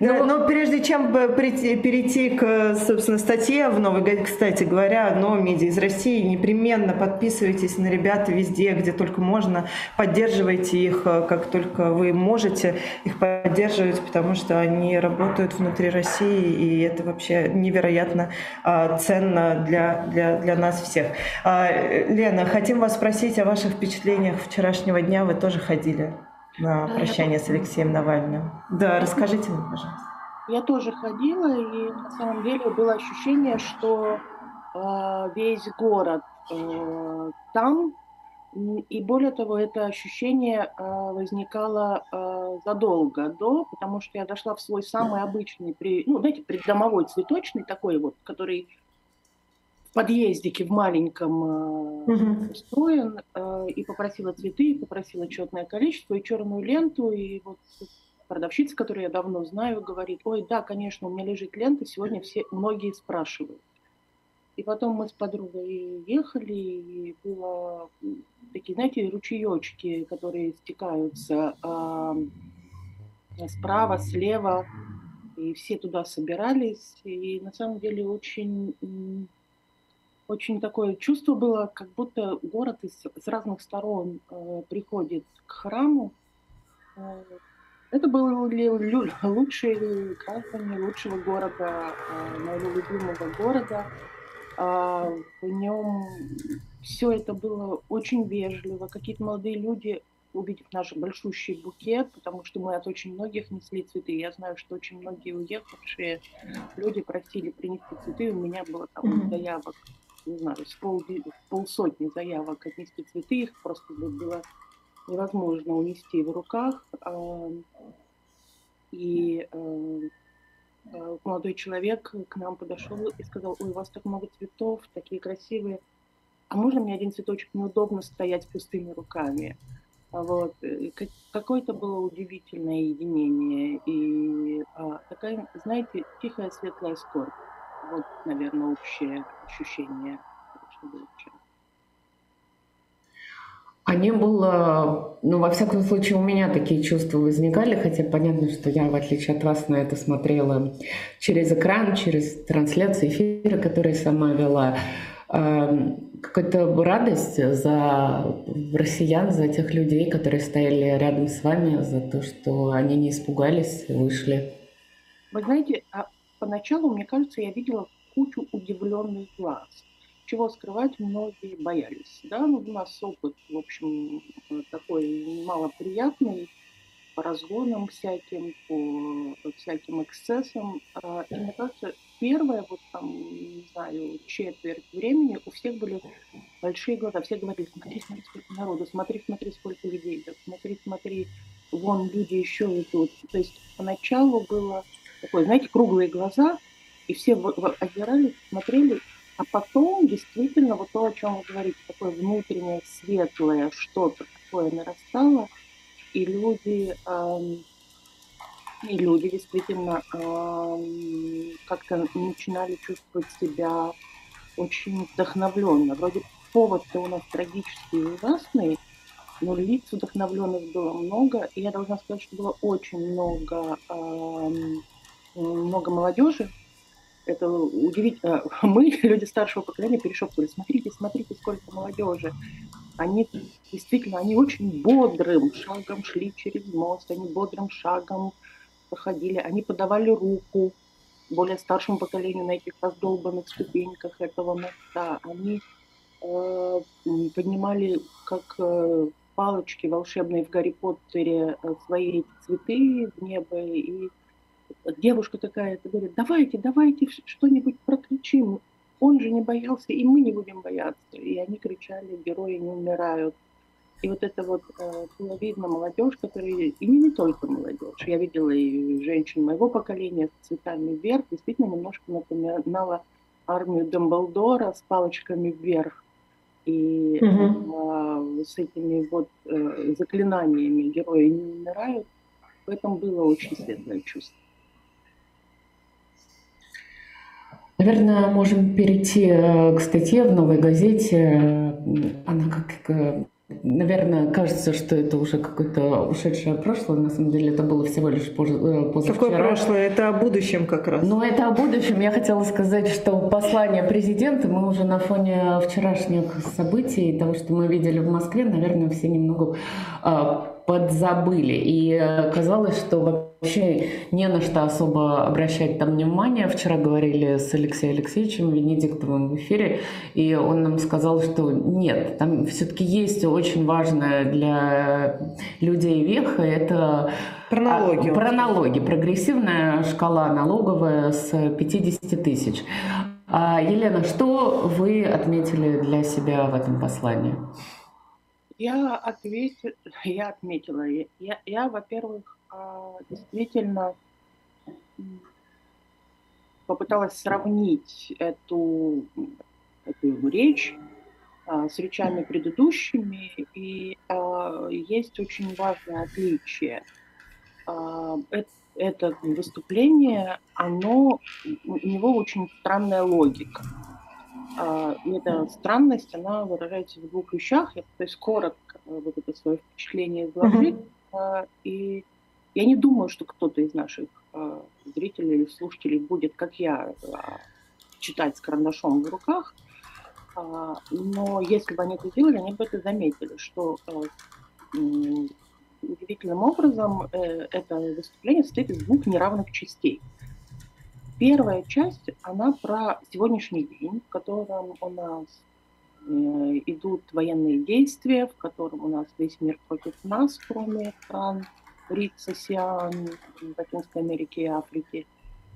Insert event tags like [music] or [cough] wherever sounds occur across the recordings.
Но, но прежде чем прийти, перейти к, собственно, статье в новой газете, кстати говоря, новом медиа из России, непременно подписывайтесь на ребят везде, где только можно, поддерживайте их, э, как только вы можете их поддерживать, потому что они работают внутри России, и это вообще невероятно а, ценно для, для, для нас всех. А, Лена, хотим вас спросить о ваших впечатлениях вчерашнего дня. Вы тоже ходили на прощание с Алексеем Навальным. Да, расскажите нам, пожалуйста. Я тоже ходила, и на самом деле было ощущение, что э, весь город э, там, и более того, это ощущение э, возникало э, задолго до, потому что я дошла в свой самый обычный, при, ну, знаете, преддомовой цветочный такой вот, который подъездике в маленьком э, устроен, э, и попросила цветы, и попросила четное количество, и черную ленту, и вот продавщица, которую я давно знаю, говорит, ой, да, конечно, у меня лежит лента, сегодня все, многие спрашивают. И потом мы с подругой ехали, и было такие, знаете, ручеечки, которые стекаются э, справа, слева, и все туда собирались, и на самом деле очень очень такое чувство было, как будто город из, с разных сторон э, приходит к храму. Э, это были лучшие граждане лучшего города, э, моего любимого города. Э, в нем все это было очень вежливо. Какие-то молодые люди, увидев наш большущий букет, потому что мы от очень многих несли цветы. Я знаю, что очень многие уехавшие люди просили принести цветы. У меня было там заявок не знаю, с пол, полсотни заявок отнести цветы, их просто было невозможно унести в руках. И э, э, молодой человек к нам подошел и сказал, ой, у вас так много цветов, такие красивые, а можно мне один цветочек, неудобно стоять пустыми руками. Вот. Э, какое-то было удивительное единение и а, такая, знаете, тихая светлая скорбь. Вот, наверное, общее ощущение. А не было, ну, во всяком случае, у меня такие чувства возникали, хотя понятно, что я, в отличие от вас, на это смотрела через экран, через трансляцию эфира, который сама вела. Какая-то радость за россиян, за тех людей, которые стояли рядом с вами, за то, что они не испугались, вышли. Вы знаете, а поначалу, мне кажется, я видела кучу удивленных глаз. Чего скрывать, многие боялись. Да? Ну, у нас опыт, в общем, такой малоприятный, по разгонам всяким, по всяким эксцессам. А, и мне кажется, первое, вот там, не знаю, четверть времени у всех были большие глаза. Все говорили, смотри, смотри, сколько народу, смотри, смотри, сколько людей идет, смотри, смотри, вон люди еще идут. То есть поначалу было такое, знаете, круглые глаза, и все озирались, смотрели, а потом действительно вот то, о чем вы говорите, такое внутреннее светлое что-то такое нарастало, и люди, эм, и люди действительно эм, как-то начинали чувствовать себя очень вдохновленно. Вроде повод-то у нас трагический и ужасный, но лиц вдохновленных было много, и я должна сказать, что было очень много, эм, много молодежи, это удивительно. [laughs] Мы, люди старшего поколения, перешептывали, смотрите, смотрите, сколько молодежи. Они действительно, они очень бодрым шагом шли через мост, они бодрым шагом проходили, они подавали руку более старшему поколению на этих раздолбанных ступеньках этого моста. Они э, поднимали, как э, палочки волшебные в Гарри Поттере, э, свои эти цветы в небо и девушка какая-то говорит, давайте, давайте что-нибудь прокричим. Он же не боялся, и мы не будем бояться. И они кричали, герои не умирают. И вот это вот э, было видно молодежь, которая, и не, не только молодежь, я видела и женщин моего поколения с цветами вверх, действительно немножко напоминала армию Дамблдора с палочками вверх. И угу. э, с этими вот э, заклинаниями герои не умирают, в этом было очень светлое чувство. Наверное, можем перейти э, к статье в «Новой газете». Она как Наверное, кажется, что это уже какое-то ушедшее прошлое. На самом деле это было всего лишь. Э, позавчера. Какое прошлое? Это о будущем как раз. Но это о будущем. Я хотела сказать, что послание президента мы уже на фоне вчерашних событий, того, что мы видели в Москве, наверное, все немного подзабыли. И э, казалось, что вообще не на что особо обращать там внимание. Вчера говорили с Алексеем Алексеевичем Венедиктовым в эфире, и он нам сказал, что нет, там все-таки есть очень важное для людей веха, это про налоги. А, про налоги. Прогрессивная шкала налоговая с 50 тысяч. А, Елена, что вы отметили для себя в этом послании? Я, ответил, [laughs] я отметила, я, я во-первых, а, действительно попыталась сравнить эту, эту речь а, с речами предыдущими, и а, есть очень важное отличие. Это выступление, оно, у него очень странная логика. А, эта странность, она выражается в двух вещах. Я есть коротко э, вот это свое впечатление изложить. Mm-hmm. И я не думаю, что кто-то из наших а, зрителей или слушателей будет, как я, читать с карандашом в руках. Но если бы они это сделали, они бы это заметили, что удивительным образом э, это выступление состоит из двух неравных частей. Первая часть, она про сегодняшний день, в котором у нас э, идут военные действия, в котором у нас весь мир против нас, кроме стран РИЦ, СИАН, Латинской Америки и Африки.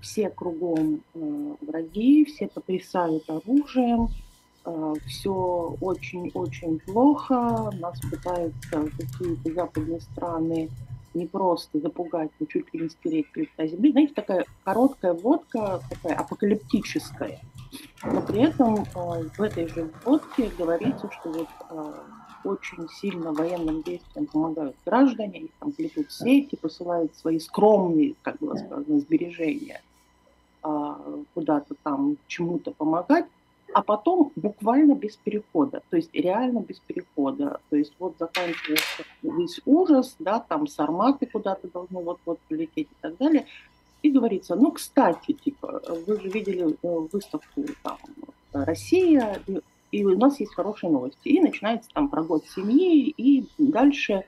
Все кругом э, враги, все потрясают оружием, э, все очень-очень плохо, нас пытаются какие-то западные страны не просто запугать, но чуть ли не стереть лица земли. Знаете, такая короткая водка, такая апокалиптическая. Но при этом э, в этой же водке говорится, что вот э, очень сильно военным действиям помогают граждане, их там плетут сети, посылают свои скромные, как было сказано, сбережения э, куда-то там чему-то помогать а потом буквально без перехода, то есть реально без перехода. То есть вот заканчивается весь ужас, да, там сарматы куда-то должны вот-вот полететь и так далее. И говорится, ну, кстати, типа, вы же видели э, выставку там «Россия», и у нас есть хорошие новости. И начинается там про год семьи, и дальше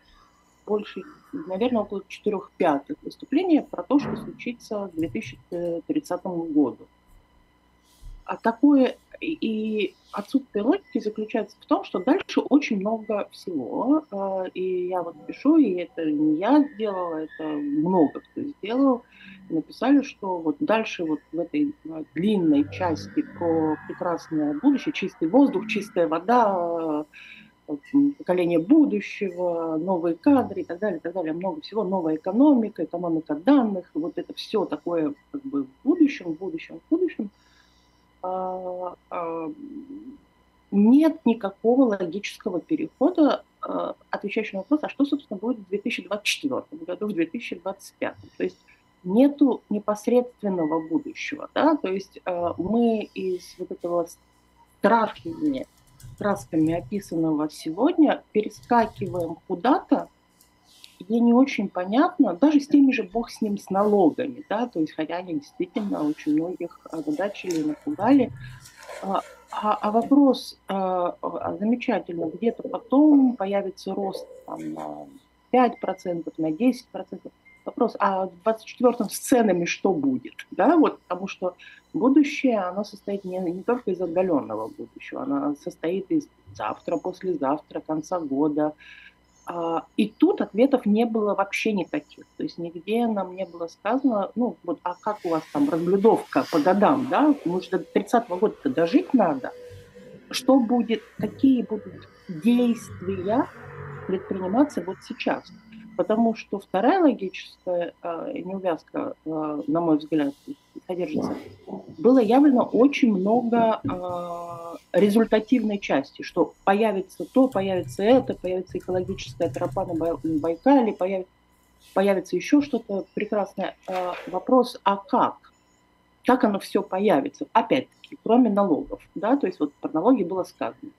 больше, наверное, около четырех пятых выступления про то, что случится к 2030 году. А такое и отсутствие логики заключается в том, что дальше очень много всего. А, и я вот пишу, и это не я сделала, это много кто сделал. Написали, что вот дальше вот в этой а, длинной части про прекрасное будущее, чистый воздух, чистая вода, поколение будущего, новые кадры и так далее, и так далее, много всего, новая экономика, экономика данных, вот это все такое как бы в будущем, в будущем, в будущем – а, а, нет никакого логического перехода, а, отвечающего на вопрос, а что, собственно, будет в 2024 году, в 2025. То есть нету непосредственного будущего. Да? То есть мы из вот этого страшными красками описанного сегодня перескакиваем куда-то, где не очень понятно, даже с теми же бог с ним, с налогами, да, то есть хотя они действительно очень многих озадачили и напугали. А, а, а вопрос а, а, замечательно, где-то потом появится рост там, на 5%, на 10%. Вопрос, а в 24-м с ценами что будет? Да, вот, потому что будущее, оно состоит не, не только из отдаленного будущего, оно состоит из завтра, послезавтра, конца года, а, и тут ответов не было вообще никаких. То есть нигде нам не было сказано, ну вот, а как у вас там разблюдовка по годам, да? Может, до 30-го года дожить надо. Что будет, какие будут действия предприниматься вот сейчас? Потому что вторая логическая э, неувязка, э, на мой взгляд, содержится, было явлено очень много э, результативной части, что появится то, появится это, появится экологическая тропа на Байкале, появится, появится еще что-то прекрасное. Э, вопрос, а как? Как оно все появится? Опять-таки, кроме налогов. Да? То есть вот про налоги было сказано.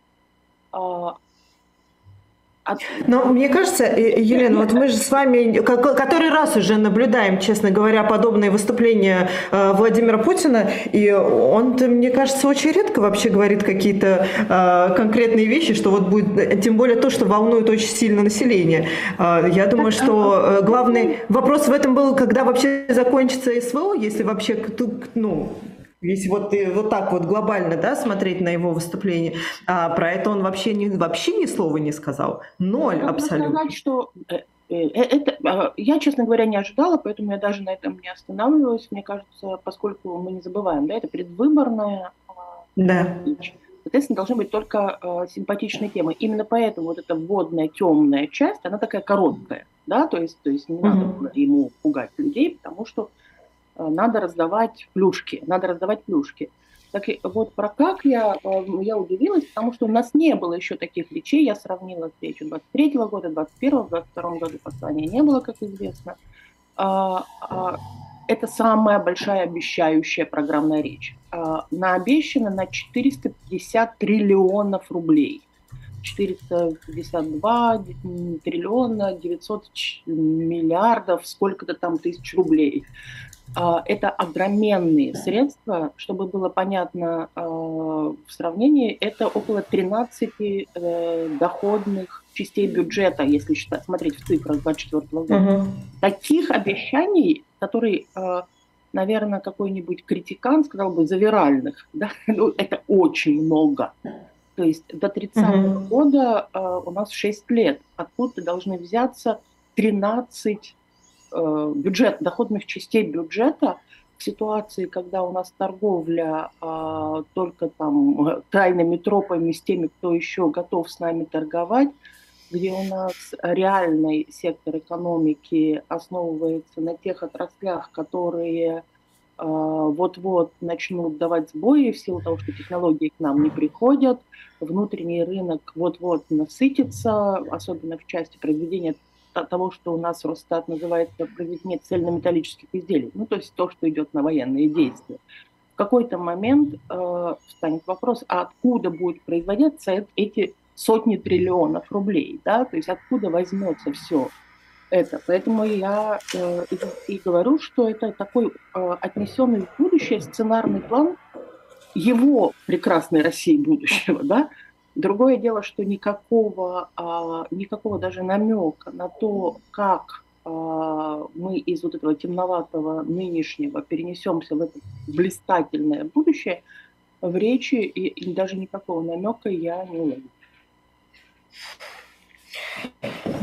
Но мне кажется, Елена, вот мы же с вами который раз уже наблюдаем, честно говоря, подобные выступления э, Владимира Путина, и он, мне кажется, очень редко вообще говорит какие-то э, конкретные вещи, что вот будет, тем более то, что волнует очень сильно население. Э, я думаю, что главный вопрос в этом был, когда вообще закончится СВО, если вообще, ну, если вот, вот так вот глобально да, смотреть на его выступление, а про это он вообще, не, вообще ни слова не сказал. Ноль я абсолютно. сказать, что э, э, э, это, а, я, честно говоря, не ожидала, поэтому я даже на этом не останавливалась. Мне кажется, поскольку мы не забываем, да, это предвыборная а, да. Соответственно, должны быть только э, симпатичные темы. Именно поэтому вот эта вводная темная часть, она такая короткая, да, то есть, то есть не надо mm-hmm. ему пугать людей, потому что Э, надо раздавать плюшки, надо раздавать плюшки. Так вот про как я, э, я удивилась, потому что у нас не было еще таких речей. Я сравнила речью 23 года, 21 22 году послания не было, как известно. А, а, это самая большая обещающая программная речь. А, наобещана на 450 триллионов рублей. 452 триллиона 900 миллиардов, сколько-то там тысяч рублей. А, это огроменные средства, чтобы было понятно а, в сравнении, это около 13 э, доходных частей бюджета, если считать, смотреть в цифрах 2024 года. Uh-huh. Таких обещаний, которые, а, наверное, какой-нибудь критикан сказал бы, завиральных, [laughs] да? ну, это очень много. То есть до 30 uh-huh. года у нас 6 лет. Откуда должны взяться 13 Э, бюджет, доходных частей бюджета в ситуации, когда у нас торговля а, только там тайными тропами с теми, кто еще готов с нами торговать, где у нас реальный сектор экономики основывается на тех отраслях, которые вот-вот начнут давать сбои в силу того, что технологии к нам не приходят, внутренний рынок вот-вот насытится, особенно в части произведения того, что у нас Росстат называет произведение цельнометаллических изделий, ну то есть то, что идет на военные действия. В какой-то момент э, встанет вопрос, а откуда будет производиться эти сотни триллионов рублей, да, то есть откуда возьмется все это. Поэтому я э, и, говорю, что это такой э, отнесенный в будущее сценарный план его прекрасной России будущего, да, Другое дело, что никакого, а, никакого даже намека на то, как а, мы из вот этого темноватого нынешнего перенесемся в это блистательное будущее, в речи и, и даже никакого намека я не увидела.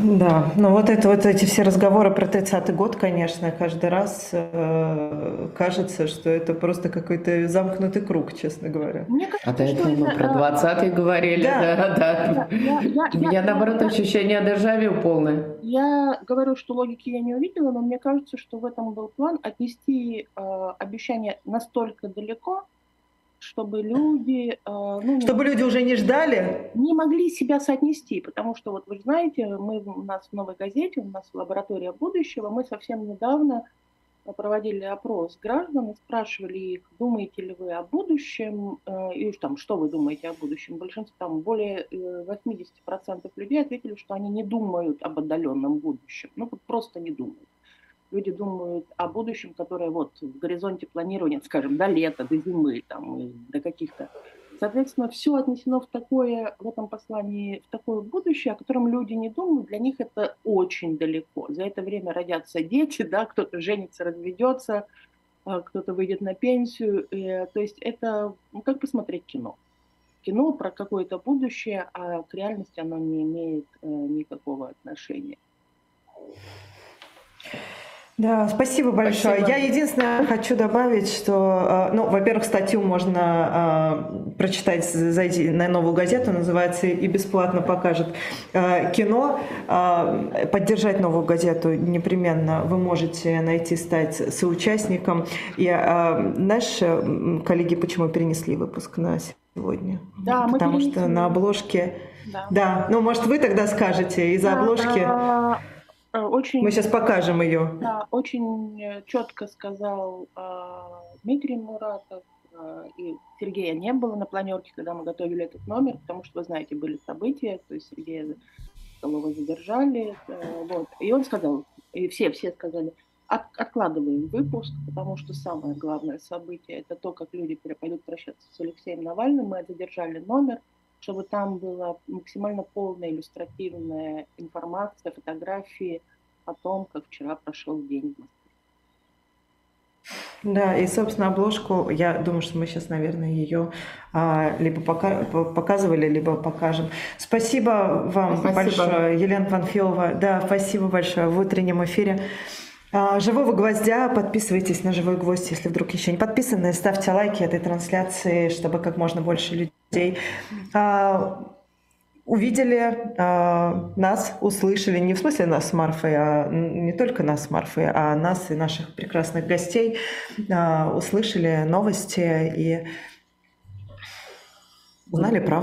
Да, ну вот это вот эти все разговоры про 30-й год, конечно, каждый раз э, кажется, что это просто какой-то замкнутый круг, честно говоря. Мне кажется, а до этого мы про 20-й говорили, да, да. да. Я, я, У меня, я, наоборот, я, ощущение дежавю полное. Я говорю, что логики я не увидела, но мне кажется, что в этом был план отнести э, обещание настолько далеко, чтобы люди... Э, ну, чтобы люди уже не ждали? Не могли себя соотнести, потому что, вот вы знаете, мы у нас в «Новой газете», у нас лаборатория будущего, мы совсем недавно проводили опрос граждан и спрашивали их, думаете ли вы о будущем, э, и там, что вы думаете о будущем. Большинство, там, более 80% э, людей ответили, что они не думают об отдаленном будущем, ну, просто не думают люди думают о будущем, которое вот в горизонте планирования, скажем, до лета, до зимы, там, до каких-то. Соответственно, все отнесено в такое, в этом послании, в такое будущее, о котором люди не думают, для них это очень далеко. За это время родятся дети, да, кто-то женится, разведется, а, кто-то выйдет на пенсию. То есть это ну, как посмотреть кино. Кино про какое-то будущее, а к реальности оно не имеет э, никакого отношения. Да, спасибо большое. Спасибо. Я единственное хочу добавить, что, э, ну, во-первых, статью можно э, прочитать, зайти на новую газету, называется «И бесплатно покажет э, кино». Э, поддержать новую газету непременно вы можете найти, стать соучастником. И, э, знаешь, коллеги, почему перенесли выпуск на сегодня? Да, Потому что на обложке... Да. да, ну, может, вы тогда скажете из-за да, обложки... Да Э, очень, Мы сейчас покажем ее. Да, очень э, четко сказал э, Дмитрий Муратов, э, и Сергея не было на планерке, когда мы готовили этот номер, потому что, вы знаете, были события, то есть Сергей Соколова задержали. Э, вот. И он сказал, и все, все сказали, от, откладываем выпуск, потому что самое главное событие – это то, как люди пойдут прощаться с Алексеем Навальным. Мы задержали номер, чтобы там была максимально полная иллюстративная информация, фотографии о том, как вчера прошел день в Москве. Да, и, собственно, обложку, я думаю, что мы сейчас, наверное, ее а, либо пока, показывали, либо покажем. Спасибо вам спасибо. большое, Елена Панфилова. Да, спасибо большое в утреннем эфире. А, Живого гвоздя, подписывайтесь на Живой Гвоздь, если вдруг еще не подписаны, ставьте лайки этой трансляции, чтобы как можно больше людей а, увидели а, нас, услышали, не в смысле нас с Марфой, а не только нас с Марфой, а нас и наших прекрасных гостей, услышали новости и узнали правду.